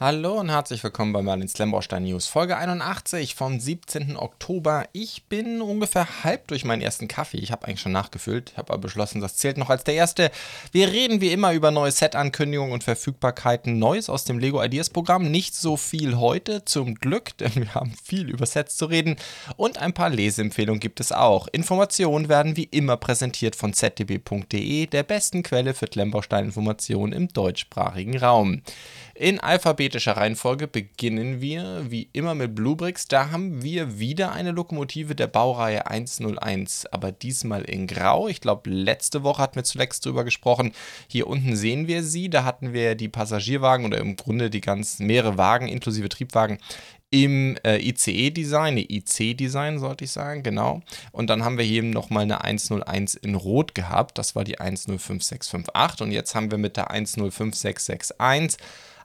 Hallo und herzlich willkommen bei Merlin Slambaustein News, Folge 81 vom 17. Oktober. Ich bin ungefähr halb durch meinen ersten Kaffee. Ich habe eigentlich schon nachgefüllt, habe aber beschlossen, das zählt noch als der erste. Wir reden wie immer über neue Set-Ankündigungen und Verfügbarkeiten. Neues aus dem Lego Ideas Programm. Nicht so viel heute, zum Glück, denn wir haben viel über Sets zu reden. Und ein paar Leseempfehlungen gibt es auch. Informationen werden wie immer präsentiert von zdb.de, der besten Quelle für Klemmbaustein-Informationen im deutschsprachigen Raum. In alphabetischer Reihenfolge beginnen wir wie immer mit Bluebricks. Da haben wir wieder eine Lokomotive der Baureihe 101, aber diesmal in Grau. Ich glaube, letzte Woche hatten wir zuletzt drüber gesprochen. Hier unten sehen wir sie. Da hatten wir die Passagierwagen oder im Grunde die ganzen mehrere Wagen inklusive Triebwagen im äh, ICE-Design, IC-Design sollte ich sagen, genau. Und dann haben wir hier nochmal eine 101 in Rot gehabt, das war die 105658 und jetzt haben wir mit der 105661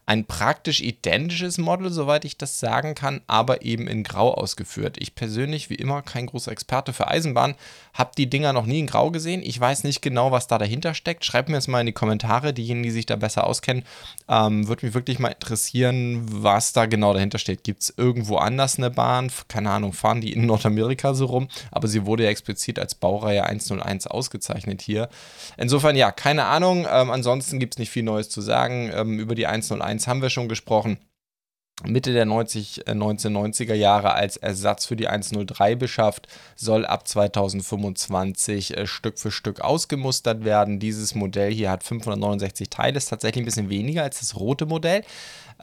ein praktisch identisches Model, soweit ich das sagen kann, aber eben in Grau ausgeführt. Ich persönlich, wie immer, kein großer Experte für Eisenbahn, habe die Dinger noch nie in Grau gesehen. Ich weiß nicht genau, was da dahinter steckt. Schreibt mir es mal in die Kommentare, diejenigen, die sich da besser auskennen. Ähm, Würde mich wirklich mal interessieren, was da genau dahinter steht. Gibt es irgendwo anders eine Bahn? Keine Ahnung, fahren die in Nordamerika so rum? Aber sie wurde ja explizit als Baureihe 101 ausgezeichnet hier. Insofern, ja, keine Ahnung. Ähm, ansonsten gibt es nicht viel Neues zu sagen. Ähm, über die 101 1 haben wir schon gesprochen. Mitte der 90, äh, 1990er Jahre als Ersatz für die 103 beschafft, soll ab 2025 äh, Stück für Stück ausgemustert werden. Dieses Modell hier hat 569 Teile, ist tatsächlich ein bisschen weniger als das rote Modell.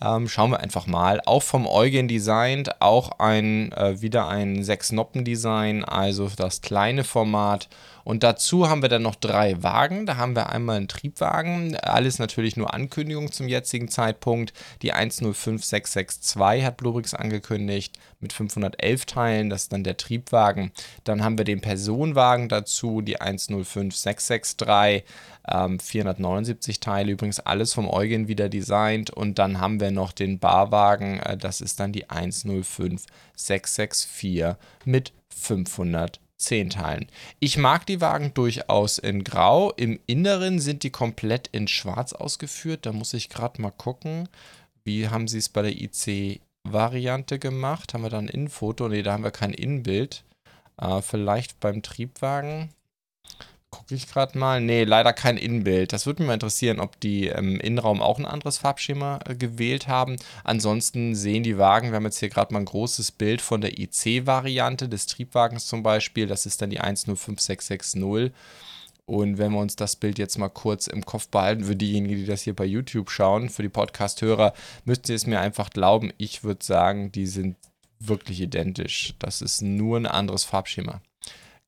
Ähm, schauen wir einfach mal. Auch vom Eugen designt, auch ein, äh, wieder ein Sechs-Noppen-Design, also das kleine Format und dazu haben wir dann noch drei Wagen. Da haben wir einmal einen Triebwagen, alles natürlich nur Ankündigung zum jetzigen Zeitpunkt. Die 105662 hat Bluebrix angekündigt mit 511 Teilen, das ist dann der Triebwagen. Dann haben wir den Personenwagen dazu, die 105663, ähm, 479 Teile, übrigens alles vom Eugen wieder designt. Und dann haben wir noch den Barwagen, äh, das ist dann die 105664 mit 500 10 Teilen. Ich mag die Wagen durchaus in Grau. Im Inneren sind die komplett in Schwarz ausgeführt. Da muss ich gerade mal gucken. Wie haben sie es bei der IC-Variante gemacht? Haben wir da ein Innenfoto? Ne, da haben wir kein Innenbild. Äh, vielleicht beim Triebwagen. Gucke ich gerade mal. Nee, leider kein Innenbild. Das würde mich mal interessieren, ob die im Innenraum auch ein anderes Farbschema äh, gewählt haben. Ansonsten sehen die Wagen, wir haben jetzt hier gerade mal ein großes Bild von der IC-Variante des Triebwagens zum Beispiel. Das ist dann die 105660. Und wenn wir uns das Bild jetzt mal kurz im Kopf behalten, für diejenigen, die das hier bei YouTube schauen, für die Podcast-Hörer, müsst ihr es mir einfach glauben. Ich würde sagen, die sind wirklich identisch. Das ist nur ein anderes Farbschema.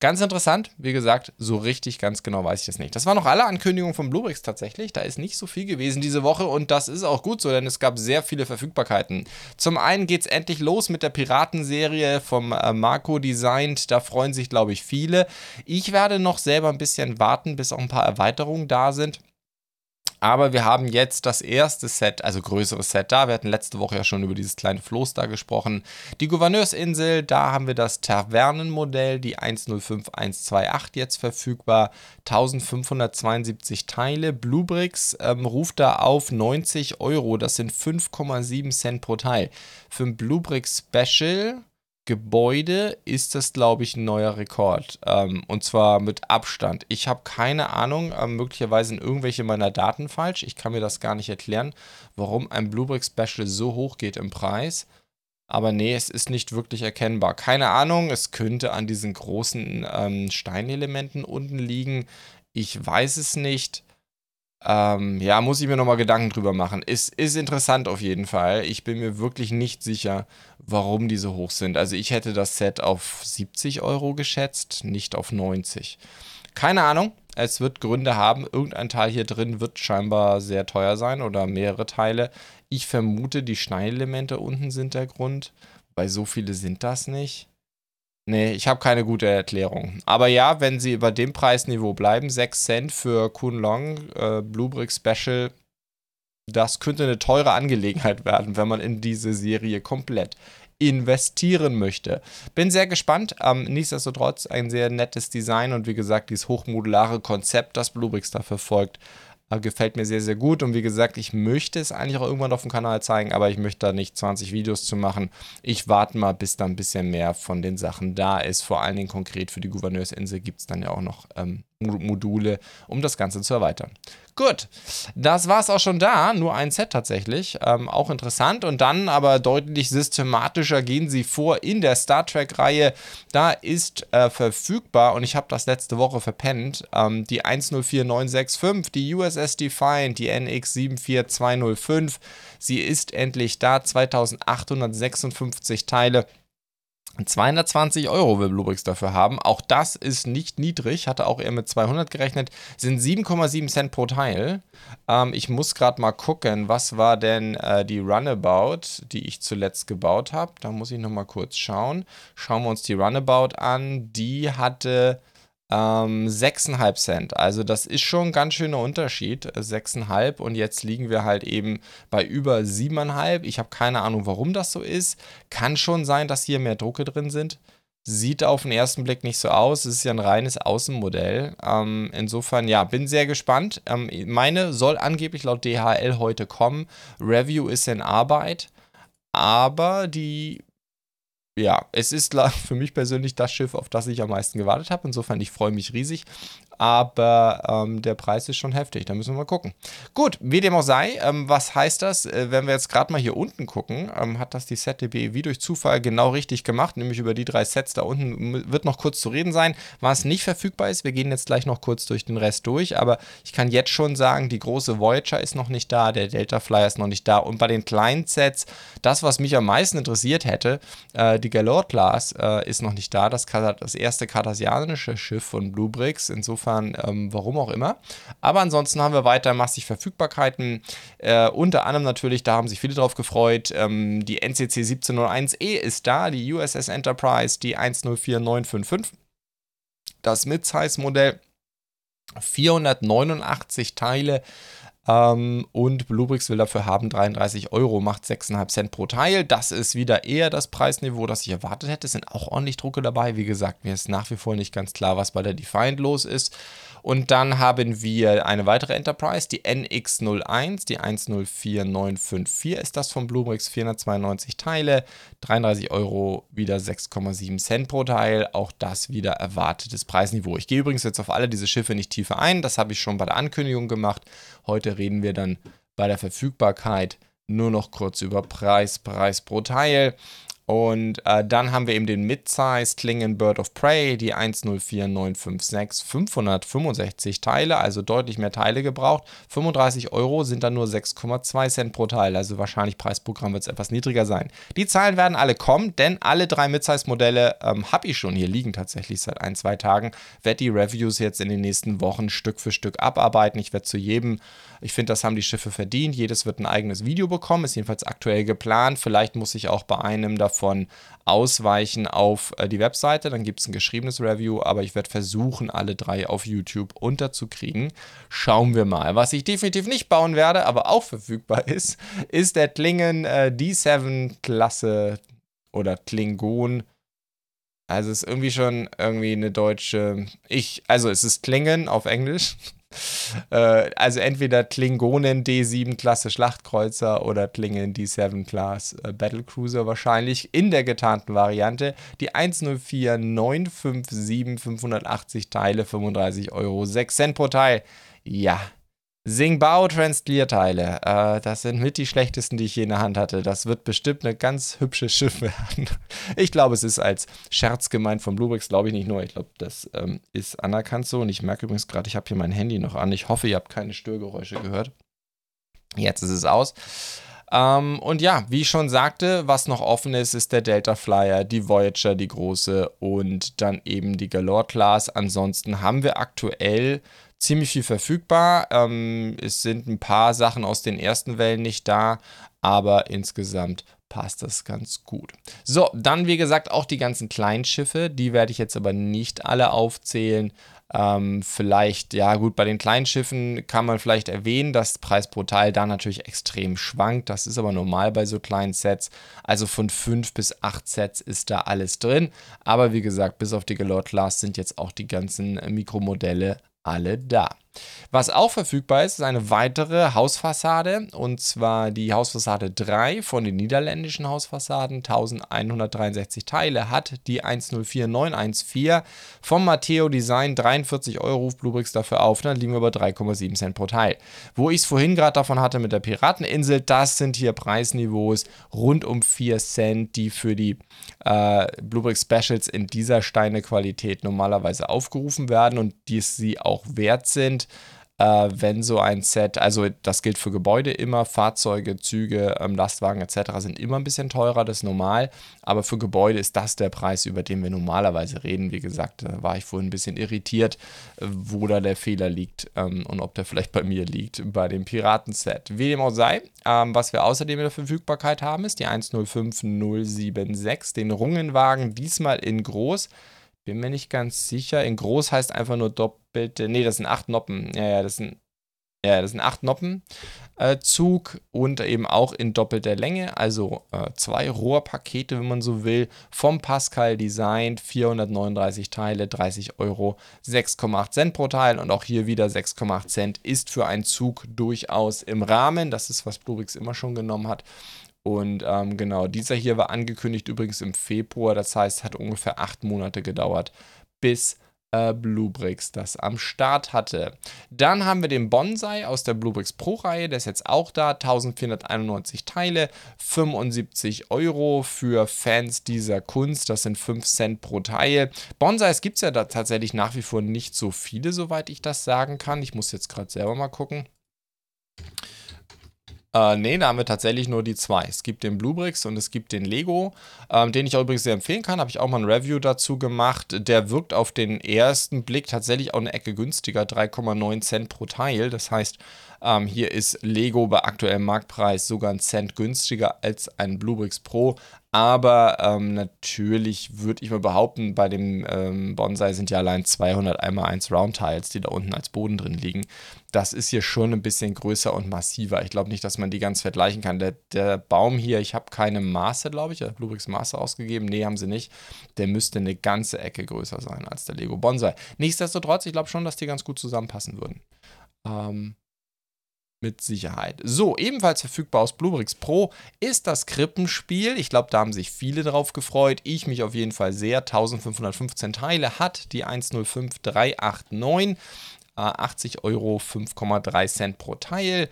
Ganz interessant, wie gesagt, so richtig ganz genau weiß ich das nicht. Das waren noch alle Ankündigungen von Bluebricks tatsächlich. Da ist nicht so viel gewesen diese Woche und das ist auch gut so, denn es gab sehr viele Verfügbarkeiten. Zum einen geht es endlich los mit der Piratenserie vom äh, Marco designt. Da freuen sich, glaube ich, viele. Ich werde noch selber ein bisschen warten, bis auch ein paar Erweiterungen da sind. Aber wir haben jetzt das erste Set, also größeres Set da. Wir hatten letzte Woche ja schon über dieses kleine Floß da gesprochen. Die Gouverneursinsel, da haben wir das Tavernenmodell, die 105128 jetzt verfügbar. 1572 Teile. Bluebricks ähm, ruft da auf 90 Euro. Das sind 5,7 Cent pro Teil. Für ein Bluebricks Special Gebäude ist das, glaube ich, ein neuer Rekord. Ähm, und zwar mit Abstand. Ich habe keine Ahnung, ähm, möglicherweise sind irgendwelche meiner Daten falsch. Ich kann mir das gar nicht erklären, warum ein Bluebrick Special so hoch geht im Preis. Aber nee, es ist nicht wirklich erkennbar. Keine Ahnung, es könnte an diesen großen ähm, Steinelementen unten liegen. Ich weiß es nicht. Ähm, ja, muss ich mir nochmal Gedanken drüber machen. Ist, ist interessant auf jeden Fall. Ich bin mir wirklich nicht sicher, warum die so hoch sind. Also ich hätte das Set auf 70 Euro geschätzt, nicht auf 90. Keine Ahnung. Es wird Gründe haben. Irgendein Teil hier drin wird scheinbar sehr teuer sein oder mehrere Teile. Ich vermute, die Steinelemente unten sind der Grund. Weil so viele sind das nicht. Nee, ich habe keine gute Erklärung. Aber ja, wenn sie über dem Preisniveau bleiben, 6 Cent für Kunlong äh, Bluebrick Special, das könnte eine teure Angelegenheit werden, wenn man in diese Serie komplett investieren möchte. Bin sehr gespannt. Ähm, nichtsdestotrotz ein sehr nettes Design und wie gesagt, dieses hochmodulare Konzept, das Bluebricks da verfolgt, Äh, gefällt mir sehr, sehr gut. Und wie gesagt, ich möchte es eigentlich auch irgendwann auf dem Kanal zeigen, aber ich möchte da nicht 20 Videos zu machen. Ich warte mal, bis da ein bisschen mehr von den Sachen da ist. Vor allen Dingen konkret für die Gouverneursinsel gibt es dann ja auch noch ähm, Module, um das Ganze zu erweitern. Gut, das war es auch schon da, nur ein Set tatsächlich, ähm, auch interessant und dann aber deutlich systematischer gehen sie vor in der Star Trek-Reihe. Da ist äh, verfügbar und ich habe das letzte Woche verpennt, ähm, die 104965, die USS Defiant, die NX 74205. Sie ist endlich da, 2856 Teile. 220 Euro will Bluebricks dafür haben. Auch das ist nicht niedrig. Hatte auch eher mit 200 gerechnet. Sind 7,7 Cent pro Teil. Ähm, ich muss gerade mal gucken, was war denn äh, die Runabout, die ich zuletzt gebaut habe. Da muss ich nochmal kurz schauen. Schauen wir uns die Runabout an. Die hatte ähm, 6,5 Cent. Also das ist schon ein ganz schöner Unterschied. 6,5 und jetzt liegen wir halt eben bei über 7,5. Ich habe keine Ahnung, warum das so ist. Kann schon sein, dass hier mehr Drucke drin sind. Sieht auf den ersten Blick nicht so aus. Es ist ja ein reines Außenmodell. Ähm, insofern, ja, bin sehr gespannt. Ähm, meine soll angeblich laut DHL heute kommen. Review ist in Arbeit. Aber die ja, es ist für mich persönlich das Schiff, auf das ich am meisten gewartet habe. Insofern, ich freue mich riesig aber ähm, der Preis ist schon heftig. Da müssen wir mal gucken. Gut, wie dem auch sei, ähm, was heißt das? Äh, wenn wir jetzt gerade mal hier unten gucken, ähm, hat das die ZDB wie durch Zufall genau richtig gemacht, nämlich über die drei Sets da unten wird noch kurz zu reden sein, was nicht verfügbar ist. Wir gehen jetzt gleich noch kurz durch den Rest durch, aber ich kann jetzt schon sagen, die große Voyager ist noch nicht da, der Delta Flyer ist noch nicht da und bei den kleinen Sets, das, was mich am meisten interessiert hätte, äh, die Galore Class äh, ist noch nicht da, das, das erste kartasianische Schiff von Bluebricks, insofern Insofern, ähm, warum auch immer. Aber ansonsten haben wir weiter massig Verfügbarkeiten. Äh, unter anderem natürlich, da haben sich viele drauf gefreut, ähm, die NCC 1701E ist da, die USS Enterprise, die 104955. Das Mid-Size-Modell, 489 Teile. Ähm, und Bluebricks will dafür haben 33 Euro, macht 6,5 Cent pro Teil. Das ist wieder eher das Preisniveau, das ich erwartet hätte. Es sind auch ordentlich Drucke dabei. Wie gesagt, mir ist nach wie vor nicht ganz klar, was bei der Defiant los ist. Und dann haben wir eine weitere Enterprise, die NX01, die 104954 ist das von Bluebricks, 492 Teile, 33 Euro, wieder 6,7 Cent pro Teil. Auch das wieder erwartetes Preisniveau. Ich gehe übrigens jetzt auf alle diese Schiffe nicht tiefer ein, das habe ich schon bei der Ankündigung gemacht. Heute reden wir dann bei der Verfügbarkeit nur noch kurz über Preis, Preis pro Teil. Und äh, dann haben wir eben den Mid-Size Klingen Bird of Prey, die 104956, 565 Teile, also deutlich mehr Teile gebraucht. 35 Euro sind dann nur 6,2 Cent pro Teil, also wahrscheinlich Preisprogramm wird es etwas niedriger sein. Die Zahlen werden alle kommen, denn alle drei Mid-Size-Modelle ähm, habe ich schon hier liegen, tatsächlich seit ein, zwei Tagen. Werde die Reviews jetzt in den nächsten Wochen Stück für Stück abarbeiten. Ich werde zu jedem, ich finde, das haben die Schiffe verdient. Jedes wird ein eigenes Video bekommen, ist jedenfalls aktuell geplant. Vielleicht muss ich auch bei einem davon davon ausweichen auf äh, die Webseite. Dann gibt es ein geschriebenes Review, aber ich werde versuchen, alle drei auf YouTube unterzukriegen. Schauen wir mal. Was ich definitiv nicht bauen werde, aber auch verfügbar ist, ist der Klingen äh, D7-Klasse oder Klingon. Also es ist irgendwie schon irgendwie eine deutsche. Ich, also es ist Klingen auf Englisch. Äh, also entweder Klingonen D7 Klasse Schlachtkreuzer oder Klingen D7 Class äh, Battlecruiser wahrscheinlich in der getarnten Variante. Die 104 957 580 Teile, 35 Euro, 6 Cent pro Teil. Ja, Singbao Transclear-Teile. Äh, das sind mit die schlechtesten, die ich je in der Hand hatte. Das wird bestimmt eine ganz hübsche Schiff werden. Ich glaube, es ist als Scherz gemeint von Bluebricks, glaube ich nicht nur. Ich glaube, das ähm, ist anerkannt so. Und ich merke übrigens gerade, ich habe hier mein Handy noch an. Ich hoffe, ihr habt keine Störgeräusche gehört. Jetzt ist es aus. Ähm, und ja, wie ich schon sagte, was noch offen ist, ist der Delta Flyer, die Voyager, die große und dann eben die Galore Class. Ansonsten haben wir aktuell ziemlich viel verfügbar. Ähm, es sind ein paar Sachen aus den ersten Wellen nicht da, aber insgesamt passt das ganz gut. So, dann wie gesagt auch die ganzen Kleinschiffe, die werde ich jetzt aber nicht alle aufzählen. Ähm, vielleicht, ja gut, bei den Kleinschiffen kann man vielleicht erwähnen, dass Preis pro Teil da natürlich extrem schwankt. Das ist aber normal bei so kleinen Sets. Also von 5 bis 8 Sets ist da alles drin. Aber wie gesagt, bis auf die Galore Class sind jetzt auch die ganzen Mikromodelle alle da. Was auch verfügbar ist, ist eine weitere Hausfassade und zwar die Hausfassade 3 von den niederländischen Hausfassaden. 1163 Teile hat die 104914 vom Matteo Design. 43 Euro ruft Bluebricks dafür auf. Dann liegen wir bei 3,7 Cent pro Teil. Wo ich es vorhin gerade davon hatte mit der Pirateninsel, das sind hier Preisniveaus rund um 4 Cent, die für die äh, Bluebricks Specials in dieser Steinequalität normalerweise aufgerufen werden und die sie auch wert sind äh, wenn so ein Set, also das gilt für Gebäude immer, Fahrzeuge, Züge, ähm, Lastwagen etc. sind immer ein bisschen teurer, das ist normal, aber für Gebäude ist das der Preis, über den wir normalerweise reden. Wie gesagt, da war ich vorhin ein bisschen irritiert, äh, wo da der Fehler liegt ähm, und ob der vielleicht bei mir liegt, bei dem Piraten-Set. Wie dem auch sei, ähm, was wir außerdem in der Verfügbarkeit haben, ist die 105076, den Rungenwagen, diesmal in groß. Bin mir nicht ganz sicher. In groß heißt einfach nur doppelte. Nee, das sind acht Noppen. Ja, ja, das sind. Ja, das sind acht Noppen äh, Zug und eben auch in doppelter Länge, also äh, zwei Rohrpakete, wenn man so will, vom Pascal Design, 439 Teile, 30 Euro, 6,8 Cent pro Teil und auch hier wieder 6,8 Cent ist für einen Zug durchaus im Rahmen. Das ist, was Bluebrix immer schon genommen hat. Und ähm, genau, dieser hier war angekündigt übrigens im Februar. Das heißt, hat ungefähr acht Monate gedauert, bis äh, Bluebricks das am Start hatte. Dann haben wir den Bonsai aus der Bluebricks Pro-Reihe. Der ist jetzt auch da. 1491 Teile, 75 Euro für Fans dieser Kunst. Das sind 5 Cent pro Teil. Bonsais gibt es ja da tatsächlich nach wie vor nicht so viele, soweit ich das sagen kann. Ich muss jetzt gerade selber mal gucken. Äh, nee, da haben wir tatsächlich nur die zwei. Es gibt den Bluebricks und es gibt den Lego, ähm, den ich auch übrigens sehr empfehlen kann. Habe ich auch mal ein Review dazu gemacht. Der wirkt auf den ersten Blick tatsächlich auch eine Ecke günstiger, 3,9 Cent pro Teil. Das heißt, ähm, hier ist Lego bei aktuellem Marktpreis sogar einen Cent günstiger als ein Bluebricks Pro. Aber ähm, natürlich würde ich mal behaupten, bei dem ähm, Bonsai sind ja allein 200 einmal 1 Round-Tiles, die da unten als Boden drin liegen. Das ist hier schon ein bisschen größer und massiver. Ich glaube nicht, dass man die ganz vergleichen kann. Der, der Baum hier, ich habe keine Maße, glaube ich, Bluebricks Maße ausgegeben. Nee, haben sie nicht. Der müsste eine ganze Ecke größer sein als der Lego Bonsai. Nichtsdestotrotz, ich glaube schon, dass die ganz gut zusammenpassen würden. Ähm, mit Sicherheit. So, ebenfalls verfügbar aus Bluebricks Pro ist das Krippenspiel. Ich glaube, da haben sich viele drauf gefreut. Ich mich auf jeden Fall sehr. 1515 Teile hat die 105389. 80 Euro, 5,3 Cent pro Teil.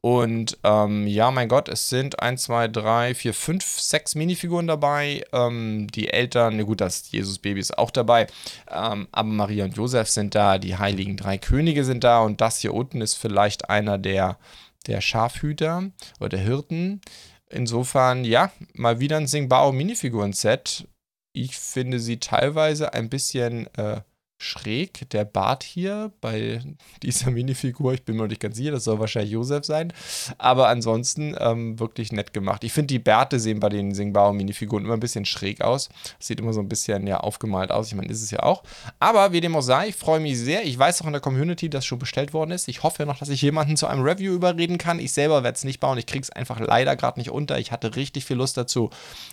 Und ähm, ja, mein Gott, es sind 1, 2, 3, 4, 5, 6 Minifiguren dabei. Ähm, die Eltern, ne gut, das Jesus-Baby ist auch dabei. Ähm, aber Maria und Josef sind da, die heiligen drei Könige sind da und das hier unten ist vielleicht einer der, der Schafhüter oder der Hirten. Insofern, ja, mal wieder ein Singbao-Minifiguren-Set. Ich finde sie teilweise ein bisschen äh, schräg, der Bart hier bei dieser Minifigur. Ich bin mir nicht ganz sicher, das soll wahrscheinlich Josef sein. Aber ansonsten ähm, wirklich nett gemacht. Ich finde, die Bärte sehen bei den singbaren Minifiguren immer ein bisschen schräg aus. Sieht immer so ein bisschen ja aufgemalt aus. Ich meine, ist es ja auch. Aber wie dem auch sei, ich freue mich sehr. Ich weiß auch in der Community, dass schon bestellt worden ist. Ich hoffe noch, dass ich jemanden zu einem Review überreden kann. Ich selber werde es nicht bauen. Ich kriege es einfach leider gerade nicht unter. Ich hatte richtig viel Lust dazu.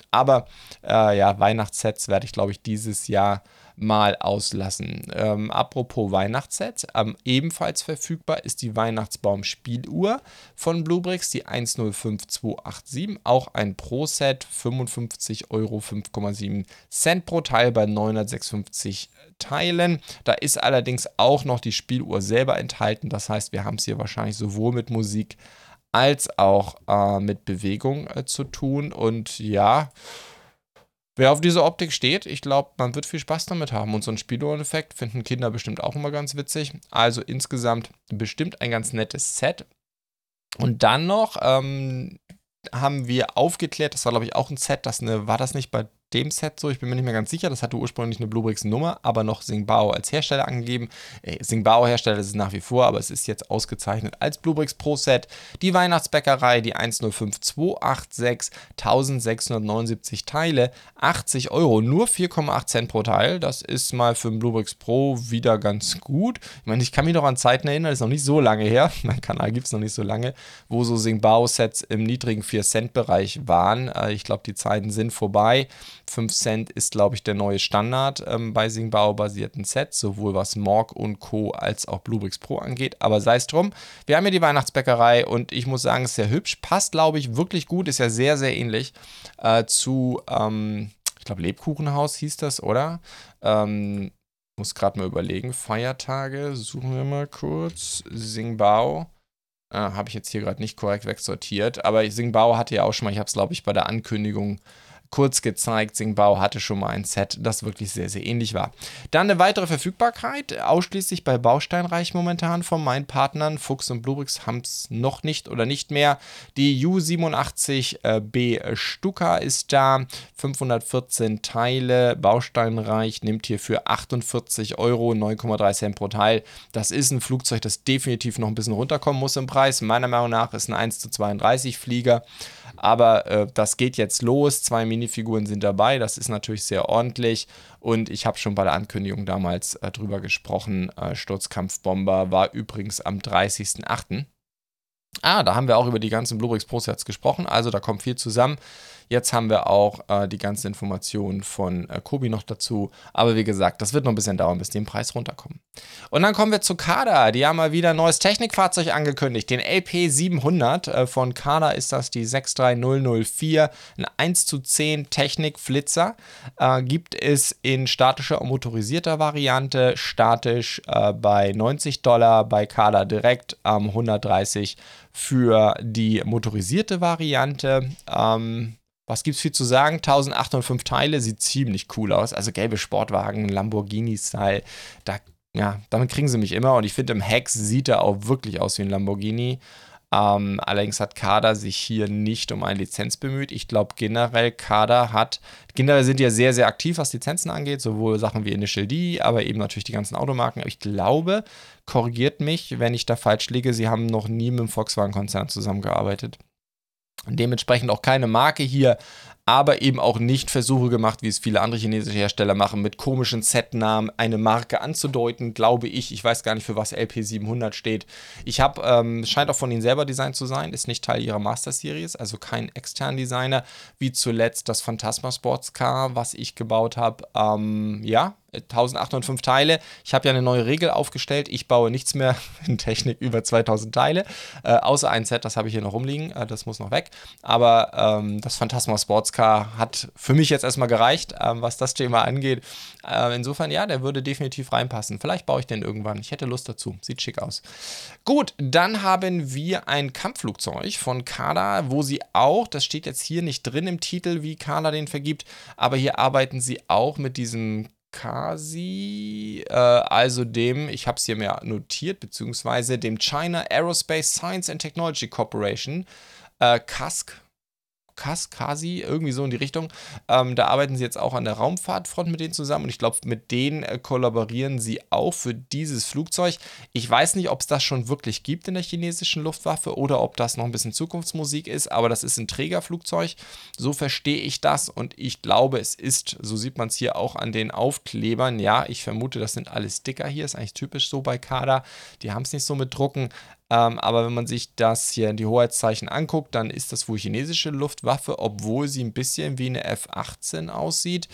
Aber äh, ja, Weihnachtssets werde ich, glaube ich, dieses Jahr mal auslassen. Ähm, apropos Weihnachtsset, ähm, ebenfalls verfügbar ist die Weihnachtsbaum-Spieluhr von Bluebricks, die 105287, auch ein Pro-Set, 55 Euro, 5,7 Cent pro Teil bei 956 Teilen. Da ist allerdings auch noch die Spieluhr selber enthalten, das heißt, wir haben es hier wahrscheinlich sowohl mit Musik als auch äh, mit Bewegung äh, zu tun und ja, Wer auf diese Optik steht, ich glaube, man wird viel Spaß damit haben. Und so einen Spieluhren-Effekt finden Kinder bestimmt auch immer ganz witzig. Also insgesamt bestimmt ein ganz nettes Set. Und dann noch ähm, haben wir aufgeklärt, das war glaube ich auch ein Set, das eine, war das nicht bei dem Set so, ich bin mir nicht mehr ganz sicher, das hatte ursprünglich eine Bluebricks-Nummer, aber noch Singbao als Hersteller angegeben. Äh, Singbao-Hersteller ist es nach wie vor, aber es ist jetzt ausgezeichnet als Bluebricks Pro-Set. Die Weihnachtsbäckerei, die 105286, 1679 Teile, 80 Euro, nur 4,8 Cent pro Teil. Das ist mal für ein Bluebricks Pro wieder ganz gut. Ich meine, ich kann mich noch an Zeiten erinnern, das ist noch nicht so lange her, mein Kanal gibt es noch nicht so lange, wo so Singbao-Sets im niedrigen 4-Cent-Bereich waren. Äh, ich glaube, die Zeiten sind vorbei. 5 Cent ist, glaube ich, der neue Standard ähm, bei Singbao-basierten Sets, sowohl was Morg und Co. als auch Bluebricks Pro angeht. Aber sei es drum, wir haben hier die Weihnachtsbäckerei und ich muss sagen, es ist sehr hübsch. Passt, glaube ich, wirklich gut. Ist ja sehr, sehr ähnlich äh, zu, ähm, ich glaube, Lebkuchenhaus hieß das, oder? Ähm, muss gerade mal überlegen. Feiertage, suchen wir mal kurz. Singbao. Äh, Habe ich jetzt hier gerade nicht korrekt wegsortiert. Aber Singbao hatte ja auch schon mal, ich habe es glaube ich bei der Ankündigung kurz gezeigt. Singbao hatte schon mal ein Set, das wirklich sehr, sehr ähnlich war. Dann eine weitere Verfügbarkeit, ausschließlich bei Bausteinreich momentan von meinen Partnern. Fuchs und Bluebricks haben es noch nicht oder nicht mehr. Die U87B Stuka ist da, 514 Teile. Bausteinreich nimmt hier für 48 Euro 9,3 Cent pro Teil. Das ist ein Flugzeug, das definitiv noch ein bisschen runterkommen muss im Preis. Meiner Meinung nach ist ein 1 zu 32 Flieger. Aber äh, das geht jetzt los. Zwei Minifiguren sind dabei. Das ist natürlich sehr ordentlich. Und ich habe schon bei der Ankündigung damals äh, drüber gesprochen. Äh, Sturzkampfbomber war übrigens am 30.08. Ah, da haben wir auch über die ganzen Bluebricks Pro Sets gesprochen. Also da kommt viel zusammen. Jetzt haben wir auch äh, die ganzen Informationen von äh, Kobi noch dazu. Aber wie gesagt, das wird noch ein bisschen dauern, bis die im Preis runterkommen. Und dann kommen wir zu Kada. Die haben mal wieder ein neues Technikfahrzeug angekündigt. Den LP700 äh, von Kada ist das die 63004. Ein 1 zu 10 Technik-Flitzer. Äh, gibt es in statischer und motorisierter Variante. Statisch äh, bei 90 Dollar, bei Kada direkt ähm, 130 für die motorisierte Variante. Ähm, was gibt's viel zu sagen? 1805 Teile, sieht ziemlich cool aus. Also gelbe Sportwagen, Lamborghini-Style. Da, ja, damit kriegen sie mich immer. Und ich finde, im Hex sieht er auch wirklich aus wie ein Lamborghini. Ähm, allerdings hat Kader sich hier nicht um eine Lizenz bemüht. Ich glaube generell, Kader hat, generell sind ja sehr, sehr aktiv, was Lizenzen angeht, sowohl Sachen wie Initial D, aber eben natürlich die ganzen Automarken. Aber ich glaube, korrigiert mich, wenn ich da falsch liege, sie haben noch nie mit dem Volkswagen-Konzern zusammengearbeitet. Dementsprechend auch keine Marke hier, aber eben auch nicht Versuche gemacht, wie es viele andere chinesische Hersteller machen, mit komischen Setnamen eine Marke anzudeuten, glaube ich. Ich weiß gar nicht, für was LP700 steht. Ich habe, ähm, scheint auch von ihnen selber designt zu sein, ist nicht Teil ihrer Master Series, also kein externer Designer, wie zuletzt das Phantasma Sports Car, was ich gebaut habe. Ähm, ja, 1805 Teile. Ich habe ja eine neue Regel aufgestellt. Ich baue nichts mehr in Technik über 2000 Teile, äh, außer ein Set, das habe ich hier noch rumliegen. Äh, das muss noch weg. Aber ähm, das Phantasma Sportscar hat für mich jetzt erstmal gereicht, ähm, was das Thema angeht. Äh, insofern, ja, der würde definitiv reinpassen. Vielleicht baue ich den irgendwann. Ich hätte Lust dazu. Sieht schick aus. Gut, dann haben wir ein Kampfflugzeug von Kada, wo sie auch, das steht jetzt hier nicht drin im Titel, wie Kada den vergibt, aber hier arbeiten sie auch mit diesem Kasi, äh, also dem, ich habe es hier mehr notiert, beziehungsweise dem China Aerospace Science and Technology Corporation, äh, CASC, Kaskasi, irgendwie so in die Richtung. Ähm, da arbeiten sie jetzt auch an der Raumfahrtfront mit denen zusammen und ich glaube, mit denen äh, kollaborieren sie auch für dieses Flugzeug. Ich weiß nicht, ob es das schon wirklich gibt in der chinesischen Luftwaffe oder ob das noch ein bisschen Zukunftsmusik ist, aber das ist ein Trägerflugzeug. So verstehe ich das und ich glaube, es ist, so sieht man es hier auch an den Aufklebern. Ja, ich vermute, das sind alle Sticker hier, ist eigentlich typisch so bei Kader. Die haben es nicht so mit Drucken, ähm, aber wenn man sich das hier in die Hoheitszeichen anguckt, dann ist das wohl chinesische Luftwaffe, obwohl sie ein bisschen wie eine F-18 aussieht.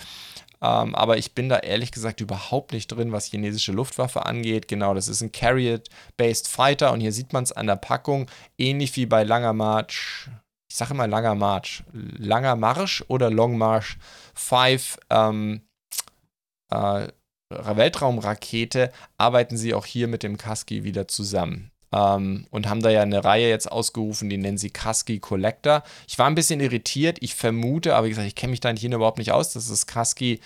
Ähm, aber ich bin da ehrlich gesagt überhaupt nicht drin, was chinesische Luftwaffe angeht. Genau, das ist ein Carrier-Based Fighter und hier sieht man es an der Packung, ähnlich wie bei Langer March. Ich sage immer Langer March. Langer Marsch oder Long March 5 ähm, äh, Weltraumrakete arbeiten sie auch hier mit dem Kaski wieder zusammen. Ähm, und haben da ja eine Reihe jetzt ausgerufen, die nennen sie Kasky Collector. Ich war ein bisschen irritiert, ich vermute, aber wie gesagt, ich kenne mich da hier überhaupt nicht aus, dass das Kasky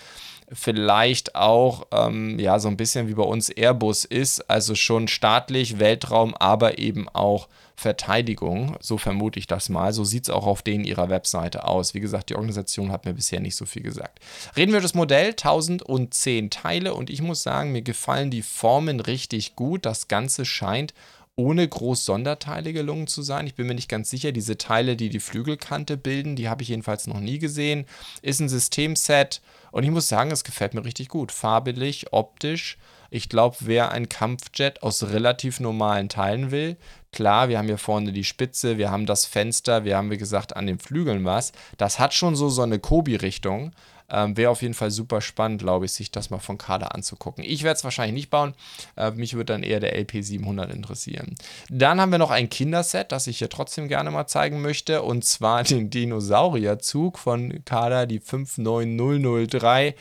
vielleicht auch ähm, ja so ein bisschen wie bei uns Airbus ist, also schon staatlich, Weltraum, aber eben auch Verteidigung, so vermute ich das mal. So sieht es auch auf denen ihrer Webseite aus. Wie gesagt, die Organisation hat mir bisher nicht so viel gesagt. Reden wir über das Modell, 1010 Teile und ich muss sagen, mir gefallen die Formen richtig gut. Das Ganze scheint ohne groß Sonderteile gelungen zu sein. Ich bin mir nicht ganz sicher, diese Teile, die die Flügelkante bilden, die habe ich jedenfalls noch nie gesehen. Ist ein Systemset und ich muss sagen, es gefällt mir richtig gut. Farbelig, optisch. Ich glaube, wer ein Kampfjet aus relativ normalen Teilen will, klar, wir haben hier vorne die Spitze, wir haben das Fenster, wir haben, wie gesagt, an den Flügeln was. Das hat schon so, so eine Kobi-Richtung. Ähm, Wäre auf jeden Fall super spannend, glaube ich, sich das mal von Kader anzugucken. Ich werde es wahrscheinlich nicht bauen. Äh, mich würde dann eher der LP700 interessieren. Dann haben wir noch ein Kinderset, das ich hier trotzdem gerne mal zeigen möchte. Und zwar den Dinosaurierzug von Kader, die 59003.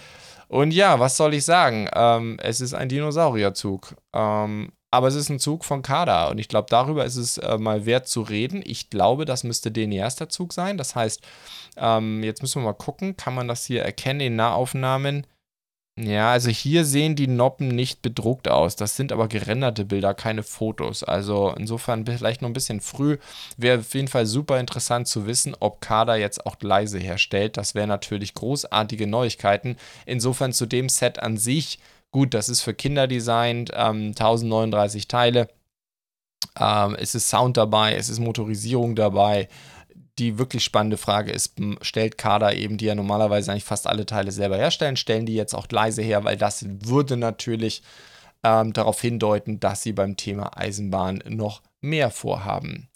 Und ja, was soll ich sagen? Ähm, es ist ein Dinosaurierzug. Ähm, aber es ist ein Zug von Kada und ich glaube, darüber ist es äh, mal wert zu reden. Ich glaube, das müsste den erster Zug sein. Das heißt, ähm, jetzt müssen wir mal gucken, kann man das hier erkennen in Nahaufnahmen? Ja, also hier sehen die Noppen nicht bedruckt aus. Das sind aber gerenderte Bilder, keine Fotos. Also insofern vielleicht noch ein bisschen früh. Wäre auf jeden Fall super interessant zu wissen, ob Kada jetzt auch Gleise herstellt. Das wäre natürlich großartige Neuigkeiten. Insofern zu dem Set an sich Gut, das ist für Kinder designt, ähm, 1039 Teile. Ähm, es ist Sound dabei, es ist Motorisierung dabei. Die wirklich spannende Frage ist, stellt Kader eben, die ja normalerweise eigentlich fast alle Teile selber herstellen, stellen die jetzt auch leise her, weil das würde natürlich ähm, darauf hindeuten, dass sie beim Thema Eisenbahn noch mehr vorhaben.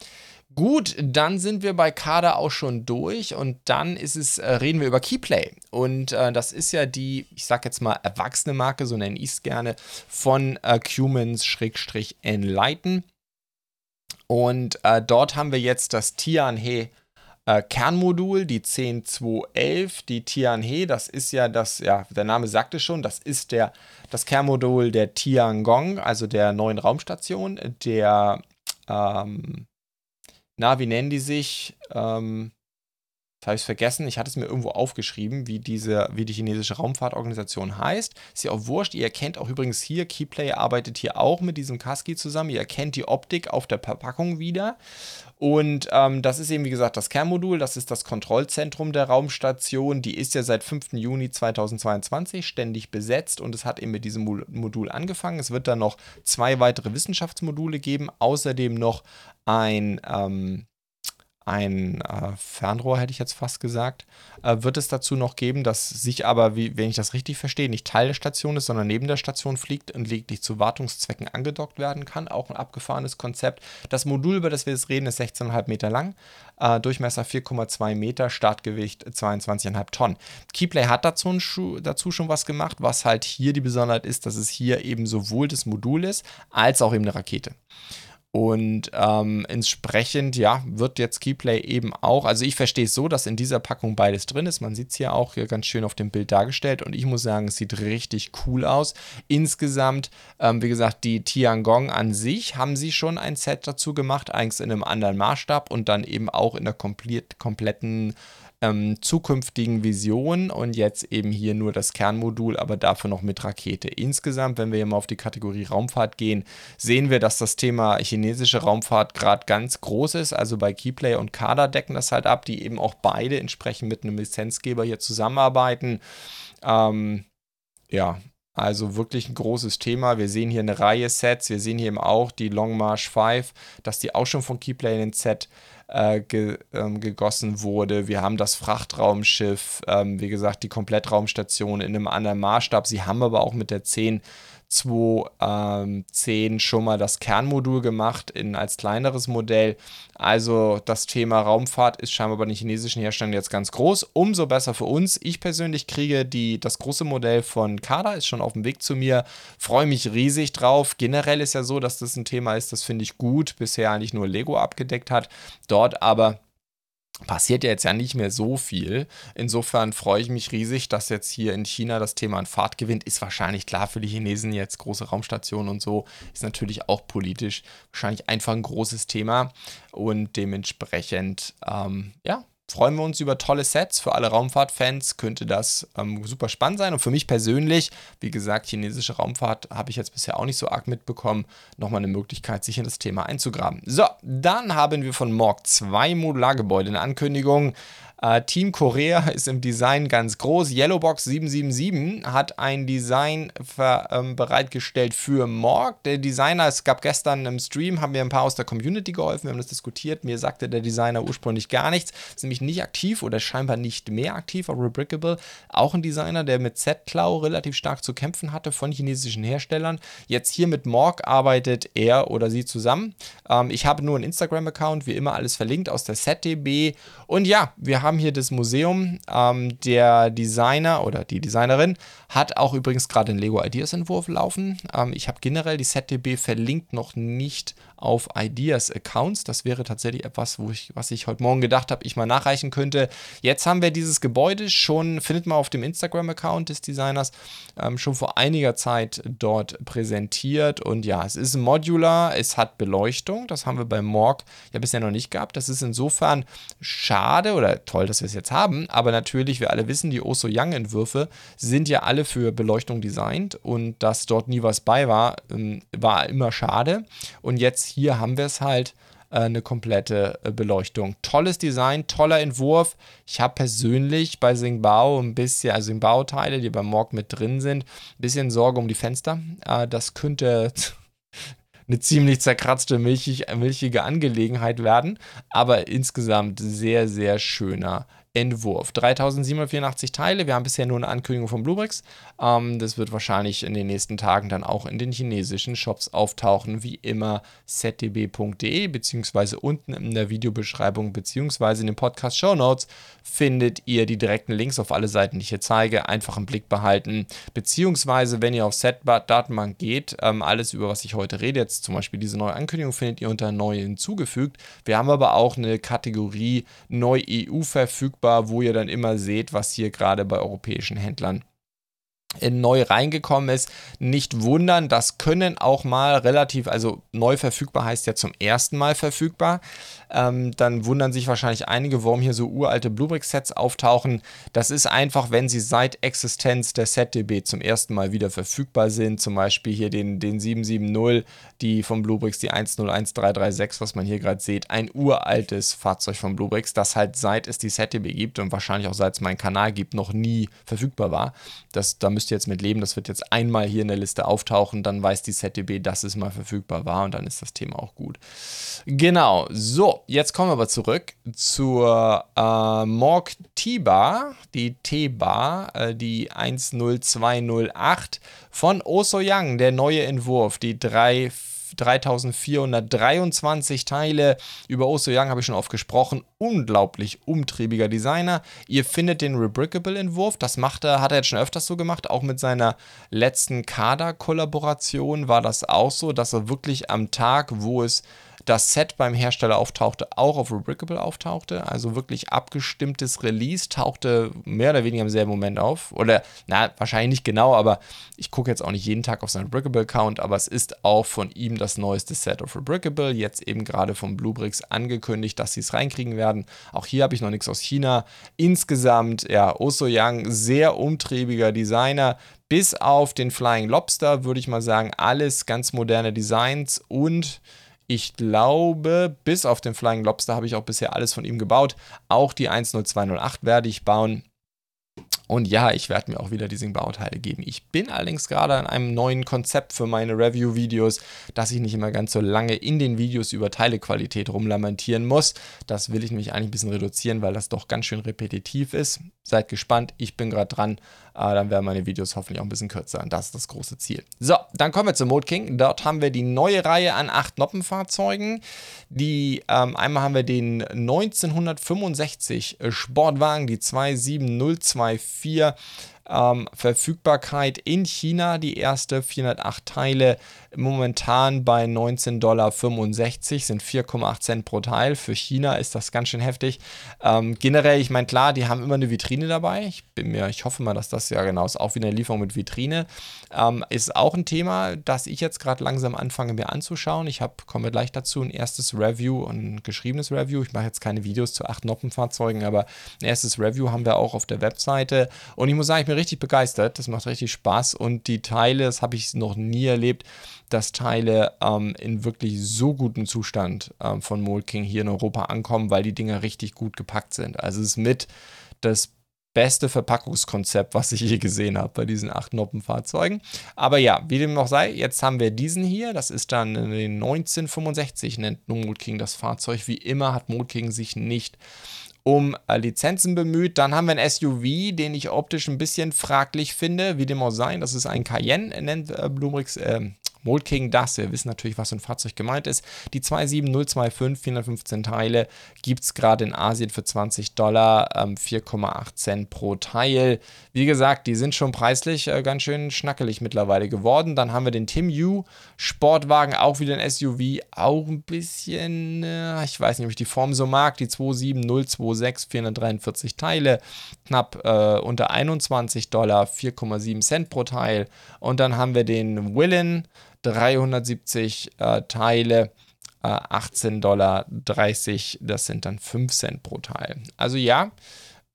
Gut, dann sind wir bei Kader auch schon durch und dann ist es, äh, reden wir über Keyplay. Und äh, das ist ja die, ich sag jetzt mal, erwachsene Marke, so nenne ich es gerne, von äh, Cumans-Enlighten. Und äh, dort haben wir jetzt das Tianhe äh, Kernmodul, die 10211. Die Tianhe, das ist ja das, ja, der Name sagt es schon, das ist der, das Kernmodul der Tiangong, also der neuen Raumstation, der ähm, na, wie nennen die sich? Ähm, habe ich es vergessen. Ich hatte es mir irgendwo aufgeschrieben, wie diese, wie die chinesische Raumfahrtorganisation heißt. Ist ja auch wurscht. Ihr erkennt auch übrigens hier, Keyplay arbeitet hier auch mit diesem Kasky zusammen. Ihr erkennt die Optik auf der Verpackung wieder. Und ähm, das ist eben, wie gesagt, das Kernmodul. Das ist das Kontrollzentrum der Raumstation. Die ist ja seit 5. Juni 2022 ständig besetzt und es hat eben mit diesem Modul angefangen. Es wird dann noch zwei weitere Wissenschaftsmodule geben. Außerdem noch ein. Ähm, ein äh, Fernrohr, hätte ich jetzt fast gesagt, äh, wird es dazu noch geben, dass sich aber, wie, wenn ich das richtig verstehe, nicht Teil der Station ist, sondern neben der Station fliegt und lediglich zu Wartungszwecken angedockt werden kann. Auch ein abgefahrenes Konzept. Das Modul, über das wir jetzt reden, ist 16,5 Meter lang, äh, Durchmesser 4,2 Meter, Startgewicht 22,5 Tonnen. Keyplay hat dazu, dazu schon was gemacht, was halt hier die Besonderheit ist, dass es hier eben sowohl das Modul ist, als auch eben eine Rakete. Und ähm, entsprechend, ja, wird jetzt Keyplay eben auch, also ich verstehe es so, dass in dieser Packung beides drin ist. Man sieht es hier auch hier ganz schön auf dem Bild dargestellt und ich muss sagen, es sieht richtig cool aus. Insgesamt, ähm, wie gesagt, die Tiangong an sich haben sie schon ein Set dazu gemacht, eigentlich in einem anderen Maßstab und dann eben auch in der komplett, kompletten ähm, zukünftigen Visionen und jetzt eben hier nur das Kernmodul, aber dafür noch mit Rakete. Insgesamt, wenn wir hier mal auf die Kategorie Raumfahrt gehen, sehen wir, dass das Thema chinesische Raumfahrt gerade ganz groß ist. Also bei Keyplay und Kada decken das halt ab, die eben auch beide entsprechend mit einem Lizenzgeber hier zusammenarbeiten. Ähm, ja, also wirklich ein großes Thema. Wir sehen hier eine Reihe Sets. Wir sehen hier eben auch die Long March 5, dass die auch schon von Keyplay in den Set äh, ge, ähm, gegossen wurde. Wir haben das Frachtraumschiff, ähm, wie gesagt, die Komplettraumstation in einem anderen Maßstab. Sie haben aber auch mit der 10 2010 ähm, schon mal das Kernmodul gemacht in, als kleineres Modell. Also das Thema Raumfahrt ist scheinbar bei den chinesischen Herstellern jetzt ganz groß. Umso besser für uns. Ich persönlich kriege die, das große Modell von Kada, ist schon auf dem Weg zu mir. Freue mich riesig drauf. Generell ist ja so, dass das ein Thema ist, das finde ich gut. Bisher eigentlich nur Lego abgedeckt hat. Dort aber passiert ja jetzt ja nicht mehr so viel. Insofern freue ich mich riesig, dass jetzt hier in China das Thema an Fahrt gewinnt. Ist wahrscheinlich klar für die Chinesen jetzt große Raumstationen und so. Ist natürlich auch politisch wahrscheinlich einfach ein großes Thema und dementsprechend, ähm, ja, freuen wir uns über tolle Sets. Für alle Raumfahrtfans könnte das ähm, super spannend sein. Und für mich persönlich, wie gesagt, chinesische Raumfahrt habe ich jetzt bisher auch nicht so arg mitbekommen. Nochmal eine Möglichkeit, sich in das Thema einzugraben. So, dann haben wir von Morg zwei Modulargebäude in Ankündigung. Äh, Team Korea ist im Design ganz groß. Yellowbox 777 hat ein Design für, ähm, bereitgestellt für Morg. Der Designer, es gab gestern im Stream, haben wir ein paar aus der Community geholfen, wir haben das diskutiert. Mir sagte der Designer ursprünglich gar nichts. Ist nämlich nicht aktiv oder scheinbar nicht mehr aktiv auf Rebrickable. Auch ein Designer, der mit Z-Cloud relativ stark zu kämpfen hatte von chinesischen Herstellern. Jetzt hier mit Morg arbeitet er oder sie zusammen. Ähm, ich habe nur einen Instagram-Account, wie immer alles verlinkt aus der ZDB. Und ja, wir haben hier das Museum. Ähm, der Designer oder die Designerin hat auch übrigens gerade einen Lego Ideas Entwurf laufen. Ähm, ich habe generell die ZDB verlinkt noch nicht auf Ideas Accounts. Das wäre tatsächlich etwas, wo ich, was ich heute Morgen gedacht habe, ich mal nachreichen könnte. Jetzt haben wir dieses Gebäude schon, findet man auf dem Instagram-Account des Designers, ähm, schon vor einiger Zeit dort präsentiert. Und ja, es ist modular, es hat Beleuchtung. Das haben wir bei Morg ja bisher noch nicht gehabt. Das ist insofern schade oder toll, dass wir es jetzt haben. Aber natürlich, wir alle wissen, die Oso Young-Entwürfe sind ja alle für Beleuchtung designt und dass dort nie was bei war, ähm, war immer schade. Und jetzt hier haben wir es halt äh, eine komplette äh, Beleuchtung. Tolles Design, toller Entwurf. Ich habe persönlich bei Singbao ein bisschen, also Singbao-Teile, die beim Morg mit drin sind, ein bisschen Sorge um die Fenster. Äh, das könnte eine ziemlich zerkratzte, milchig, milchige Angelegenheit werden, aber insgesamt sehr, sehr schöner Entwurf. 3784 Teile. Wir haben bisher nur eine Ankündigung von Bluebricks. Ähm, das wird wahrscheinlich in den nächsten Tagen dann auch in den chinesischen Shops auftauchen. Wie immer zdb.de beziehungsweise unten in der Videobeschreibung beziehungsweise in den Podcast Show Notes findet ihr die direkten Links auf alle Seiten, die ich hier zeige. Einfach im Blick behalten. Beziehungsweise, wenn ihr auf Set-Datenbank geht, ähm, alles über was ich heute rede, jetzt zum Beispiel diese neue Ankündigung, findet ihr unter neu hinzugefügt. Wir haben aber auch eine Kategorie neu EU verfügbar verfügbar, wo ihr dann immer seht, was hier gerade bei europäischen Händlern neu reingekommen ist. Nicht wundern, das können auch mal relativ, also neu verfügbar heißt ja zum ersten Mal verfügbar. Ähm, dann wundern sich wahrscheinlich einige, warum hier so uralte Bluebrick-Sets auftauchen. Das ist einfach, wenn sie seit Existenz der ZDB zum ersten Mal wieder verfügbar sind. Zum Beispiel hier den, den 770, die von Bluebricks, die 101336, was man hier gerade sieht. Ein uraltes Fahrzeug von Bluebricks, das halt seit es die ZDB gibt und wahrscheinlich auch seit es meinen Kanal gibt, noch nie verfügbar war. Das, da müsst ihr jetzt mit leben. Das wird jetzt einmal hier in der Liste auftauchen. Dann weiß die ZDB, dass es mal verfügbar war und dann ist das Thema auch gut. Genau, so, jetzt kommen wir aber zurück zur äh, Morg T-Bar, die T-Bar, äh, die 10208 von Oso Young, der neue Entwurf, die 3 3423 Teile. Über Oso Young habe ich schon oft gesprochen. Unglaublich umtriebiger Designer. Ihr findet den Rebrickable-Entwurf. Das macht er, hat er jetzt schon öfters so gemacht. Auch mit seiner letzten Kader-Kollaboration war das auch so, dass er wirklich am Tag, wo es das Set beim Hersteller auftauchte, auch auf Rebrickable auftauchte. Also wirklich abgestimmtes Release tauchte mehr oder weniger im selben Moment auf. Oder, na, wahrscheinlich nicht genau, aber ich gucke jetzt auch nicht jeden Tag auf seinen Rebrickable-Account, aber es ist auch von ihm das neueste Set auf Rebrickable. Jetzt eben gerade von Bluebricks angekündigt, dass sie es reinkriegen werden. Auch hier habe ich noch nichts aus China. Insgesamt, ja, Oso Yang, sehr umtriebiger Designer, bis auf den Flying Lobster würde ich mal sagen, alles ganz moderne Designs und ich glaube, bis auf den Flying Lobster habe ich auch bisher alles von ihm gebaut. Auch die 10208 werde ich bauen. Und ja, ich werde mir auch wieder die Sing-Bauteile geben. Ich bin allerdings gerade an einem neuen Konzept für meine Review-Videos, dass ich nicht immer ganz so lange in den Videos über Teilequalität rumlamentieren muss. Das will ich nämlich eigentlich ein bisschen reduzieren, weil das doch ganz schön repetitiv ist. Seid gespannt, ich bin gerade dran. Äh, dann werden meine Videos hoffentlich auch ein bisschen kürzer. Und das ist das große Ziel. So, dann kommen wir zum Mode King. Dort haben wir die neue Reihe an acht Noppenfahrzeugen. Die, ähm, einmal haben wir den 1965 Sportwagen, die 27024 4 ähm, Verfügbarkeit in China, die erste 408 Teile, momentan bei 19,65 Dollar, sind 4,8 Cent pro Teil. Für China ist das ganz schön heftig. Ähm, generell, ich meine, klar, die haben immer eine Vitrine dabei. Ich bin mir, ich hoffe mal, dass das ja genau ist, auch wie eine Lieferung mit Vitrine. Ähm, ist auch ein Thema, das ich jetzt gerade langsam anfange mir anzuschauen. Ich habe, komme gleich dazu, ein erstes Review, ein geschriebenes Review. Ich mache jetzt keine Videos zu acht Noppenfahrzeugen, aber ein erstes Review haben wir auch auf der Webseite. Und ich muss sagen, ich bin richtig begeistert. Das macht richtig Spaß. Und die Teile, das habe ich noch nie erlebt, dass Teile ähm, in wirklich so gutem Zustand ähm, von Mold King hier in Europa ankommen, weil die Dinger richtig gut gepackt sind. Also es ist mit das beste Verpackungskonzept, was ich je gesehen habe bei diesen acht Noppenfahrzeugen. Aber ja, wie dem auch sei, jetzt haben wir diesen hier. Das ist dann den 1965, nennt nun Mold King das Fahrzeug. Wie immer hat Mold King sich nicht um äh, Lizenzen bemüht. Dann haben wir ein SUV, den ich optisch ein bisschen fraglich finde, wie dem auch sei. Das ist ein Cayenne, nennt äh, Blumrix, äh, Mold King das. Wir wissen natürlich, was für ein Fahrzeug gemeint ist. Die 27025, 415 Teile, gibt es gerade in Asien für 20 Dollar, ähm, 4,8 Cent pro Teil. Wie gesagt, die sind schon preislich äh, ganz schön schnackelig mittlerweile geworden. Dann haben wir den Tim U Sportwagen, auch wieder ein SUV, auch ein bisschen, äh, ich weiß nicht, ob ich die Form so mag, die 27026, 443 Teile, knapp äh, unter 21 Dollar, 4,7 Cent pro Teil. Und dann haben wir den Willen 370 äh, Teile, äh, 18,30 Dollar, das sind dann 5 Cent pro Teil. Also ja,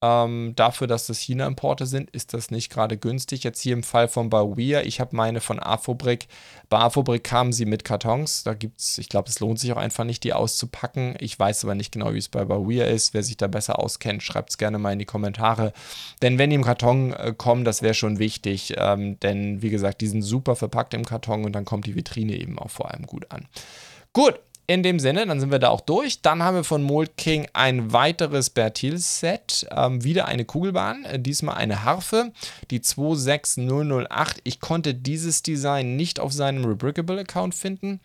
ähm, dafür, dass das China-Importe sind, ist das nicht gerade günstig. Jetzt hier im Fall von Bawia, ich habe meine von Afobrik. Bei Afobrik kamen sie mit Kartons. Da gibt es, ich glaube, es lohnt sich auch einfach nicht, die auszupacken. Ich weiß aber nicht genau, wie es bei Bawia ist. Wer sich da besser auskennt, schreibt es gerne mal in die Kommentare. Denn wenn die im Karton äh, kommen, das wäre schon wichtig. Ähm, denn wie gesagt, die sind super verpackt im Karton und dann kommt die Vitrine eben auch vor allem gut an. Gut, in dem Sinne, dann sind wir da auch durch. Dann haben wir von Mold King ein weiteres Bertil-Set. Ähm, wieder eine Kugelbahn, äh, diesmal eine Harfe, die 26008. Ich konnte dieses Design nicht auf seinem Rebrickable-Account finden.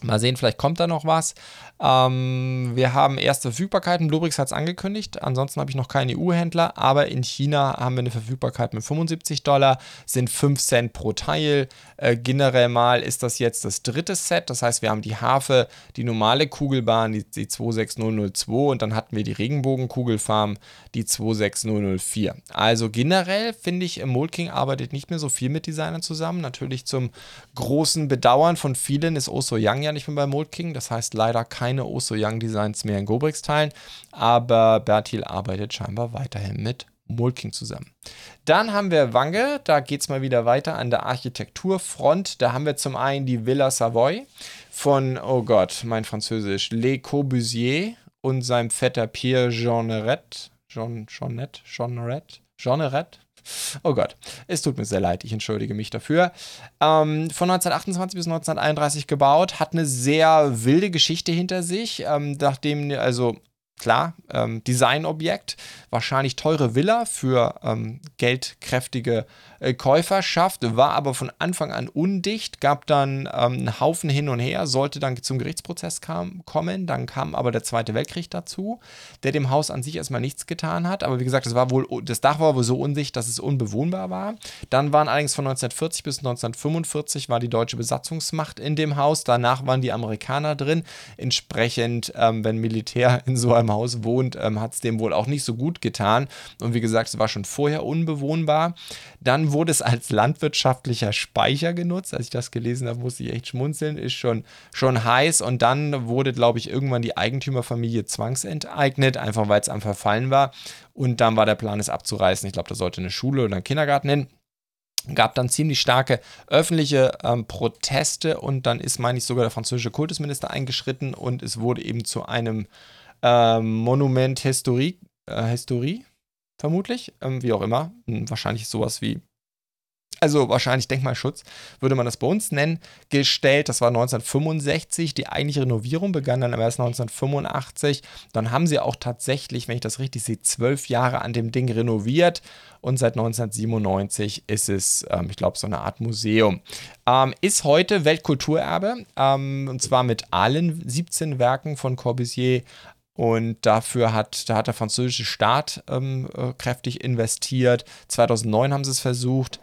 Mal sehen, vielleicht kommt da noch was. Ähm, wir haben erste Verfügbarkeiten. Bluebrix hat es angekündigt. Ansonsten habe ich noch keinen EU-Händler. Aber in China haben wir eine Verfügbarkeit mit 75 Dollar, sind 5 Cent pro Teil. Äh, generell mal ist das jetzt das dritte Set. Das heißt, wir haben die Harfe, die normale Kugelbahn, die, die 26002 und dann hatten wir die Regenbogenkugelfarm, die 26004. Also generell finde ich, Mold King arbeitet nicht mehr so viel mit Designern zusammen. Natürlich zum großen Bedauern von vielen ist Oso Yang ja nicht mehr bei Mold King. Das heißt leider keine Oso Yang Designs mehr in Gobrix teilen. Aber Bertil arbeitet scheinbar weiterhin mit Molking zusammen. Dann haben wir Wange, da geht es mal wieder weiter an der Architekturfront. Da haben wir zum einen die Villa Savoy von, oh Gott, mein Französisch, Le Corbusier und seinem Vetter Pierre Jeanneret. Jean, Jeannette, Jeanneret, Jeanneret, Oh Gott, es tut mir sehr leid, ich entschuldige mich dafür. Ähm, von 1928 bis 1931 gebaut, hat eine sehr wilde Geschichte hinter sich, ähm, nachdem, also klar, ähm, Designobjekt, wahrscheinlich teure Villa für ähm, geldkräftige äh, Käuferschaft, war aber von Anfang an undicht, gab dann ähm, einen Haufen hin und her, sollte dann zum Gerichtsprozess kam, kommen, dann kam aber der Zweite Weltkrieg dazu, der dem Haus an sich erstmal nichts getan hat, aber wie gesagt, das, war wohl, das Dach war wohl so undicht, dass es unbewohnbar war. Dann waren allerdings von 1940 bis 1945 war die deutsche Besatzungsmacht in dem Haus, danach waren die Amerikaner drin, entsprechend, ähm, wenn Militär in so einem Haus wohnt, ähm, hat es dem wohl auch nicht so gut getan und wie gesagt, es war schon vorher unbewohnbar. Dann wurde es als landwirtschaftlicher Speicher genutzt. Als ich das gelesen habe, musste ich echt schmunzeln. Ist schon, schon heiß. Und dann wurde, glaube ich, irgendwann die Eigentümerfamilie zwangsenteignet, einfach weil es am Verfallen war. Und dann war der Plan, es abzureißen. Ich glaube, da sollte eine Schule oder ein Kindergarten hin gab dann ziemlich starke öffentliche ähm, Proteste und dann ist, meine ich, sogar der französische Kultusminister eingeschritten und es wurde eben zu einem ähm, Monument Historique, äh, Historie, vermutlich, ähm, wie auch immer. Hm, wahrscheinlich sowas wie, also wahrscheinlich Denkmalschutz, würde man das bei uns nennen, gestellt. Das war 1965. Die eigentliche Renovierung begann dann erst 1985. Dann haben sie auch tatsächlich, wenn ich das richtig sehe, zwölf Jahre an dem Ding renoviert. Und seit 1997 ist es, ähm, ich glaube, so eine Art Museum. Ähm, ist heute Weltkulturerbe. Ähm, und zwar mit allen 17 Werken von Corbusier und dafür hat, da hat der französische Staat ähm, äh, kräftig investiert. 2009 haben sie es versucht.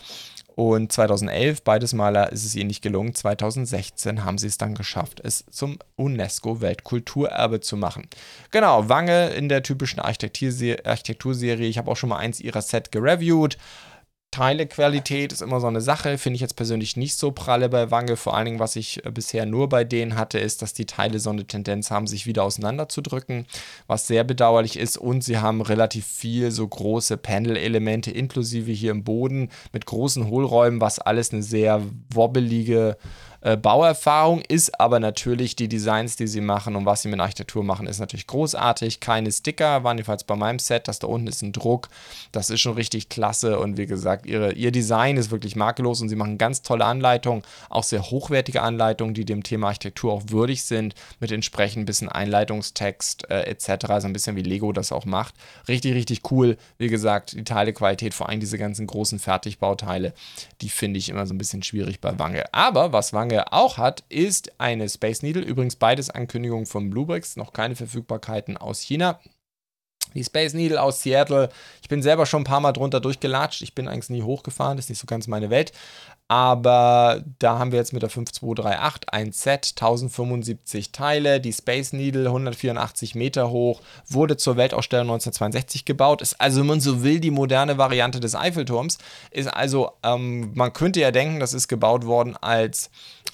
Und 2011, beides Maler, ist es ihnen nicht gelungen. 2016 haben sie es dann geschafft, es zum UNESCO-Weltkulturerbe zu machen. Genau, Wange in der typischen Architekturserie. Ich habe auch schon mal eins ihrer Set gereviewt. Teilequalität ist immer so eine Sache, finde ich jetzt persönlich nicht so pralle bei Wange. Vor allen Dingen, was ich äh, bisher nur bei denen hatte, ist, dass die Teile so eine Tendenz haben, sich wieder auseinanderzudrücken, was sehr bedauerlich ist. Und sie haben relativ viel so große Panel-Elemente, inklusive hier im Boden mit großen Hohlräumen, was alles eine sehr wobbelige äh, Bauerfahrung ist aber natürlich die Designs, die sie machen und was sie mit Architektur machen, ist natürlich großartig. Keine Sticker, waren jedenfalls bei meinem Set. Das da unten ist ein Druck. Das ist schon richtig klasse und wie gesagt, ihre, ihr Design ist wirklich makellos und sie machen ganz tolle Anleitungen, auch sehr hochwertige Anleitungen, die dem Thema Architektur auch würdig sind, mit entsprechend ein bisschen Einleitungstext äh, etc. So ein bisschen wie Lego das auch macht. Richtig, richtig cool. Wie gesagt, die Teilequalität, vor allem diese ganzen großen Fertigbauteile, die finde ich immer so ein bisschen schwierig bei Wange. Aber was Wange Stange auch hat, ist eine Space Needle. Übrigens beides Ankündigungen von Bluebricks, noch keine Verfügbarkeiten aus China. Die Space Needle aus Seattle. Ich bin selber schon ein paar Mal drunter durchgelatscht. Ich bin eigentlich nie hochgefahren, das ist nicht so ganz meine Welt. Aber da haben wir jetzt mit der 5238 ein Set, 1075 Teile, die Space Needle 184 Meter hoch, wurde zur Weltausstellung 1962 gebaut, ist also, wenn man so will, die moderne Variante des Eiffelturms. Ist also, ähm, man könnte ja denken, das ist gebaut worden als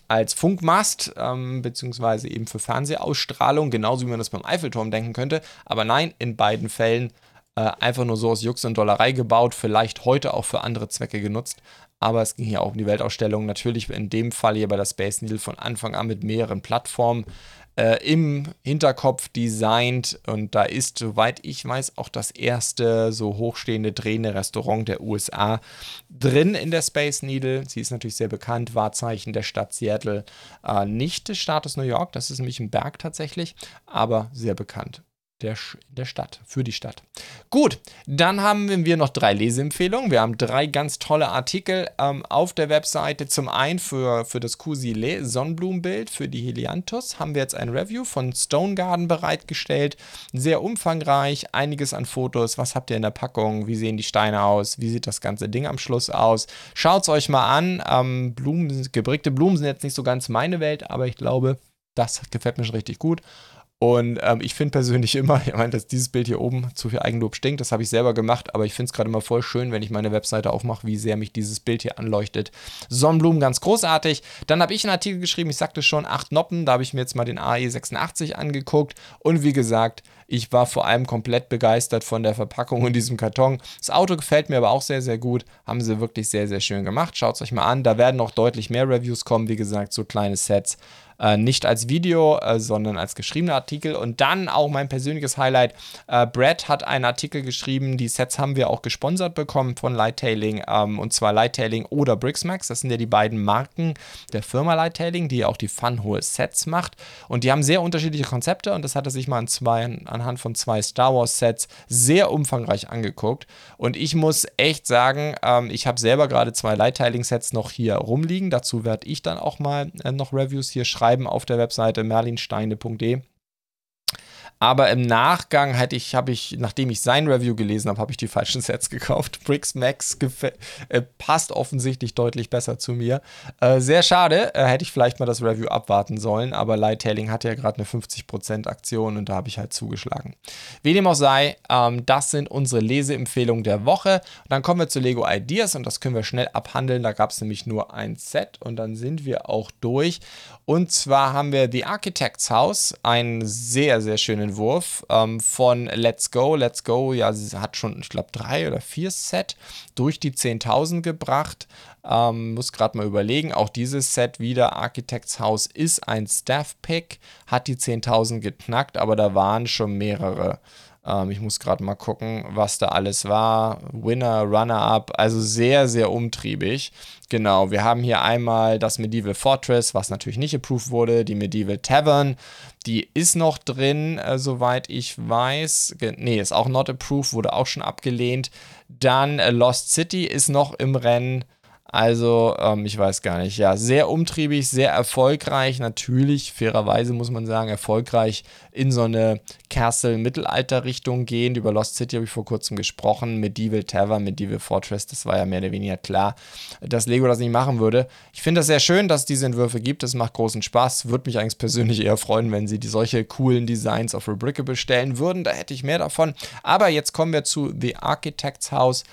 als Funkmast, ähm, beziehungsweise eben für Fernsehausstrahlung, genauso wie man das beim Eiffelturm denken könnte. Aber nein, in beiden Fällen äh, einfach nur so aus Jux und Dollerei gebaut, vielleicht heute auch für andere Zwecke genutzt. Aber es ging hier auch um die Weltausstellung. Natürlich in dem Fall hier bei der Space Needle von Anfang an mit mehreren Plattformen äh, im Hinterkopf designt. Und da ist, soweit ich weiß, auch das erste so hochstehende drehende Restaurant der USA drin in der Space Needle. Sie ist natürlich sehr bekannt, Wahrzeichen der Stadt Seattle. Äh, nicht des Staates New York, das ist nämlich ein Berg tatsächlich, aber sehr bekannt der, der Stadt, für die Stadt. Gut, dann haben wir noch drei Leseempfehlungen. Wir haben drei ganz tolle Artikel ähm, auf der Webseite. Zum einen für, für das Kusile Sonnenblumenbild für die Helianthus haben wir jetzt ein Review von Stone Garden bereitgestellt. Sehr umfangreich, einiges an Fotos. Was habt ihr in der Packung? Wie sehen die Steine aus? Wie sieht das ganze Ding am Schluss aus? Schaut es euch mal an. Ähm, Blumen, gebrickte Blumen sind jetzt nicht so ganz meine Welt, aber ich glaube, das gefällt mir schon richtig gut. Und ähm, ich finde persönlich immer, ich meine, dass dieses Bild hier oben zu viel Eigenlob stinkt, das habe ich selber gemacht, aber ich finde es gerade immer voll schön, wenn ich meine Webseite aufmache, wie sehr mich dieses Bild hier anleuchtet. Sonnenblumen ganz großartig. Dann habe ich einen Artikel geschrieben, ich sagte schon, acht Noppen, da habe ich mir jetzt mal den AE86 angeguckt und wie gesagt, ich war vor allem komplett begeistert von der Verpackung in diesem Karton. Das Auto gefällt mir aber auch sehr, sehr gut. Haben sie wirklich sehr, sehr schön gemacht. Schaut es euch mal an. Da werden noch deutlich mehr Reviews kommen. Wie gesagt, so kleine Sets. Äh, nicht als Video, äh, sondern als geschriebener Artikel. Und dann auch mein persönliches Highlight. Äh, Brad hat einen Artikel geschrieben. Die Sets haben wir auch gesponsert bekommen von Lighttailing. Ähm, und zwar Lighttailing oder Brixmax. Das sind ja die beiden Marken der Firma Lighttailing, die auch die Funhole Sets macht. Und die haben sehr unterschiedliche Konzepte. Und das hat er sich mal zwei, anhand von zwei Star Wars Sets sehr umfangreich angeguckt. Und ich muss echt sagen, ähm, ich habe selber gerade zwei Lighttailing Sets noch hier rumliegen. Dazu werde ich dann auch mal äh, noch Reviews hier schreiben schreiben auf der Webseite merlinsteine.de. Aber im Nachgang hätte ich, habe ich, nachdem ich sein Review gelesen habe, habe ich die falschen Sets gekauft. Bricks Max äh, passt offensichtlich deutlich besser zu mir. Äh, sehr schade, äh, hätte ich vielleicht mal das Review abwarten sollen, aber Lighttailing hatte ja gerade eine 50% Aktion und da habe ich halt zugeschlagen. Wie dem auch sei, ähm, das sind unsere Leseempfehlungen der Woche. Und dann kommen wir zu Lego Ideas und das können wir schnell abhandeln. Da gab es nämlich nur ein Set und dann sind wir auch durch. Und zwar haben wir The Architect's House, einen sehr, sehr schönen Entwurf ähm, von Let's Go. Let's Go, ja, sie hat schon, ich glaube, drei oder vier Set durch die 10.000 gebracht. Ähm, muss gerade mal überlegen, auch dieses Set wieder, Architect's House ist ein Staff-Pick, hat die 10.000 geknackt, aber da waren schon mehrere. Ähm, ich muss gerade mal gucken, was da alles war. Winner, Runner-Up, also sehr, sehr umtriebig. Genau, wir haben hier einmal das Medieval Fortress, was natürlich nicht approved wurde, die Medieval Tavern, die ist noch drin, äh, soweit ich weiß. Nee, ist auch not approved, wurde auch schon abgelehnt. Dann äh, Lost City ist noch im Rennen. Also, ähm, ich weiß gar nicht. Ja, sehr umtriebig, sehr erfolgreich. Natürlich, fairerweise muss man sagen, erfolgreich in so eine Castle-Mittelalter-Richtung gehend. Über Lost City habe ich vor kurzem gesprochen. Medieval Tavern, Medieval Fortress, das war ja mehr oder weniger klar, dass Lego das nicht machen würde. Ich finde das sehr schön, dass es diese Entwürfe gibt. Das macht großen Spaß. Würde mich eigentlich persönlich eher freuen, wenn sie die solche coolen Designs auf Rebrickable stellen würden. Da hätte ich mehr davon. Aber jetzt kommen wir zu The Architect's House.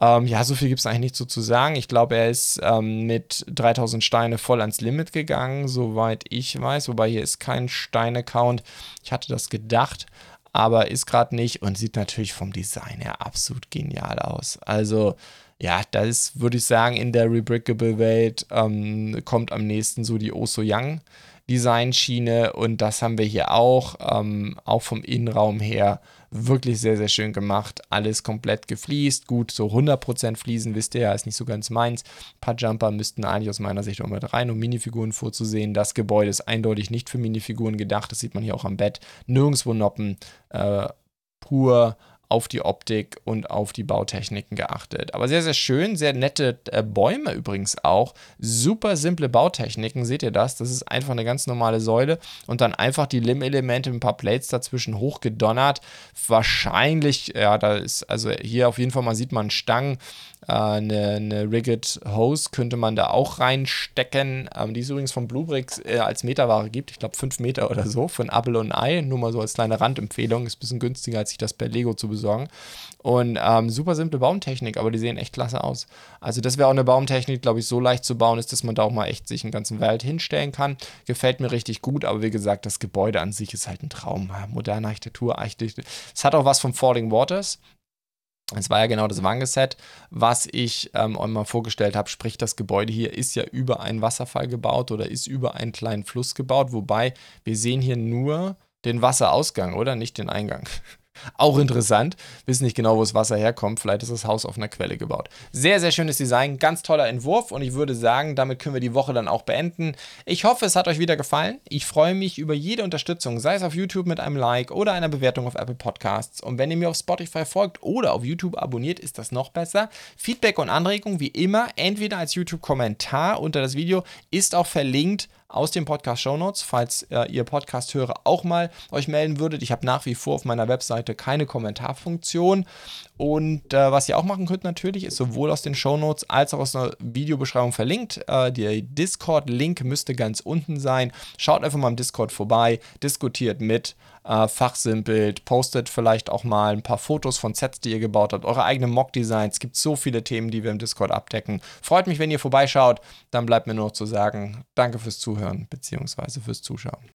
Ähm, ja, so viel gibt es eigentlich nicht so zu sagen. Ich glaube, er ist ähm, mit 3000 Steine voll ans Limit gegangen, soweit ich weiß. Wobei hier ist kein Steine-Count. Ich hatte das gedacht, aber ist gerade nicht und sieht natürlich vom Design her absolut genial aus. Also, ja, das ist, würde ich sagen, in der Rebrickable-Welt ähm, kommt am nächsten so die Oso Young Designschiene und das haben wir hier auch, ähm, auch vom Innenraum her wirklich sehr, sehr schön gemacht. Alles komplett gefliest, gut, so 100% Fliesen, wisst ihr ja, ist nicht so ganz meins. Ein paar Jumper müssten eigentlich aus meiner Sicht auch mit rein, um Minifiguren vorzusehen. Das Gebäude ist eindeutig nicht für Minifiguren gedacht, das sieht man hier auch am Bett. Nirgendwo Noppen, äh, pur auf die Optik und auf die Bautechniken geachtet. Aber sehr, sehr schön, sehr nette äh, Bäume übrigens auch. Super simple Bautechniken, seht ihr das? Das ist einfach eine ganz normale Säule und dann einfach die Lim-Elemente mit ein paar Plates dazwischen hochgedonnert. Wahrscheinlich, ja, da ist, also hier auf jeden Fall mal sieht man Stangen eine, eine Rigged Hose könnte man da auch reinstecken, ähm, die es übrigens von Bluebricks äh, als Meterware gibt. Ich glaube 5 Meter oder so von Apple und Ei. Nur mal so als kleine Randempfehlung. Ist ein bisschen günstiger, als sich das per Lego zu besorgen. Und ähm, super simple Baumtechnik, aber die sehen echt klasse aus. Also das wäre auch eine Baumtechnik, glaube ich, so leicht zu bauen ist, dass man da auch mal echt sich einen ganzen Wald hinstellen kann. Gefällt mir richtig gut, aber wie gesagt, das Gebäude an sich ist halt ein Traum. Moderne Architektur, Architektur. Es hat auch was von Falling Waters. Es war ja genau das Wangeset, was ich ähm, euch mal vorgestellt habe. Sprich, das Gebäude hier ist ja über einen Wasserfall gebaut oder ist über einen kleinen Fluss gebaut. Wobei wir sehen hier nur den Wasserausgang, oder? Nicht den Eingang. Auch interessant. Wissen nicht genau, wo das Wasser herkommt. Vielleicht ist das Haus auf einer Quelle gebaut. Sehr, sehr schönes Design. Ganz toller Entwurf. Und ich würde sagen, damit können wir die Woche dann auch beenden. Ich hoffe, es hat euch wieder gefallen. Ich freue mich über jede Unterstützung, sei es auf YouTube mit einem Like oder einer Bewertung auf Apple Podcasts. Und wenn ihr mir auf Spotify folgt oder auf YouTube abonniert, ist das noch besser. Feedback und Anregungen wie immer entweder als YouTube-Kommentar unter das Video ist auch verlinkt aus den Podcast Show Notes, falls äh, ihr Podcast-Hörer auch mal euch melden würdet. Ich habe nach wie vor auf meiner Webseite keine Kommentarfunktion. Und äh, was ihr auch machen könnt natürlich, ist sowohl aus den Show Notes als auch aus der Videobeschreibung verlinkt. Äh, der Discord-Link müsste ganz unten sein. Schaut einfach mal im Discord vorbei, diskutiert mit äh, fachsimpelt, postet vielleicht auch mal ein paar Fotos von Sets, die ihr gebaut habt, eure eigenen Mock-Designs. Es gibt so viele Themen, die wir im Discord abdecken. Freut mich, wenn ihr vorbeischaut. Dann bleibt mir nur noch zu sagen, danke fürs Zuhören bzw. fürs Zuschauen.